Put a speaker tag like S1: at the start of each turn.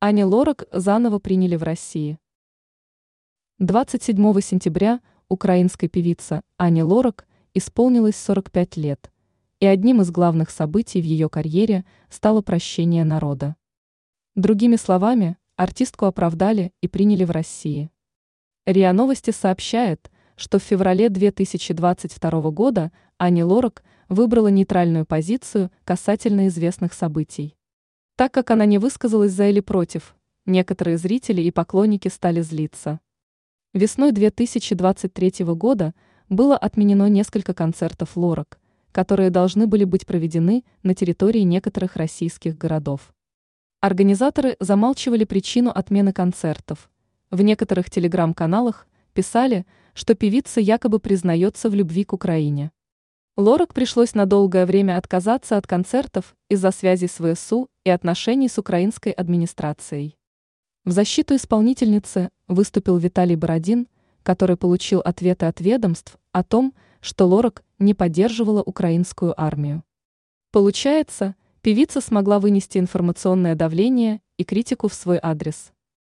S1: Ани Лорак заново приняли в России. 27 сентября украинской певица Ани Лорак исполнилось 45 лет, и одним из главных событий в ее карьере стало прощение народа. Другими словами, артистку оправдали и приняли в России. РИА Новости сообщает, что в феврале 2022 года Ани Лорак выбрала нейтральную позицию касательно известных событий. Так как она не высказалась за или против, некоторые зрители и поклонники стали злиться. Весной 2023 года было отменено несколько концертов Лорак, которые должны были быть проведены на территории некоторых российских городов. Организаторы замалчивали причину отмены концертов. В некоторых телеграм-каналах писали, что певица якобы признается в любви к Украине. Лорак пришлось на долгое время отказаться от концертов из-за связи с ВСУ и отношений с украинской администрацией. В защиту исполнительницы выступил Виталий Бородин, который получил ответы от ведомств о том, что Лорак не поддерживала украинскую армию. Получается, певица смогла вынести информационное давление и критику в свой адрес.